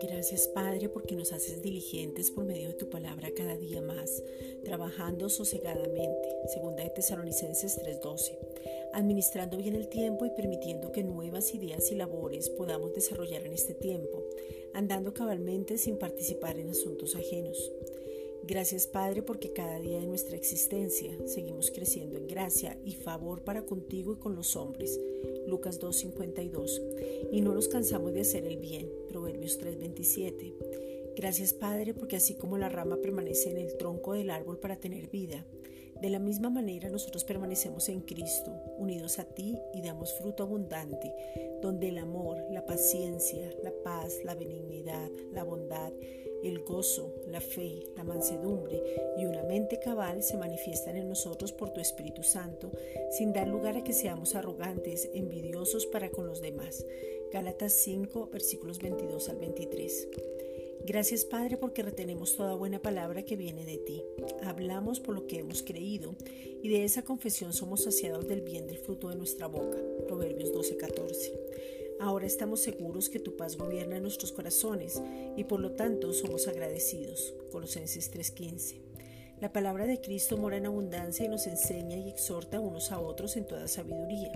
Gracias Padre porque nos haces diligentes por medio de tu palabra cada día más, trabajando sosegadamente, segunda de Tesalonicenses 3:12, administrando bien el tiempo y permitiendo que nuevas ideas y labores podamos desarrollar en este tiempo, andando cabalmente sin participar en asuntos ajenos. Gracias Padre porque cada día de nuestra existencia seguimos creciendo en gracia y favor para contigo y con los hombres. Lucas 2.52. Y no nos cansamos de hacer el bien. Proverbios 3.27. Gracias Padre porque así como la rama permanece en el tronco del árbol para tener vida, de la misma manera nosotros permanecemos en Cristo, unidos a ti y damos fruto abundante, donde el amor, la paciencia, la paz, la benignidad, la bondad, el gozo, la fe, la mansedumbre y una mente cabal se manifiestan en nosotros por tu Espíritu Santo, sin dar lugar a que seamos arrogantes, envidiosos para con los demás. Gálatas 5, versículos 22 al 23. Gracias Padre porque retenemos toda buena palabra que viene de ti. Hablamos por lo que hemos creído y de esa confesión somos saciados del bien del fruto de nuestra boca. Proverbios 12:14. Ahora estamos seguros que tu paz gobierna en nuestros corazones y por lo tanto somos agradecidos. Colosenses 3:15. La palabra de Cristo mora en abundancia y nos enseña y exhorta unos a otros en toda sabiduría.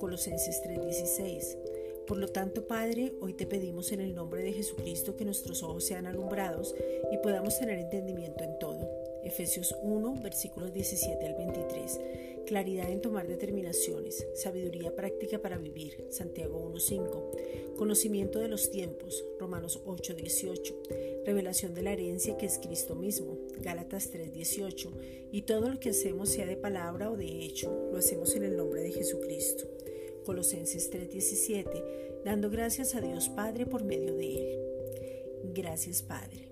Colosenses 3:16. Por lo tanto, Padre, hoy te pedimos en el nombre de Jesucristo que nuestros ojos sean alumbrados y podamos tener entendimiento en todo. Efesios 1, versículos 17 al 23. Claridad en tomar determinaciones, sabiduría práctica para vivir. Santiago 1.5. Conocimiento de los tiempos. Romanos 8.18. Revelación de la herencia que es Cristo mismo. Gálatas 3.18. Y todo lo que hacemos, sea de palabra o de hecho, lo hacemos en el nombre de Jesucristo. Colosenses 3:17, dando gracias a Dios Padre por medio de Él. Gracias Padre.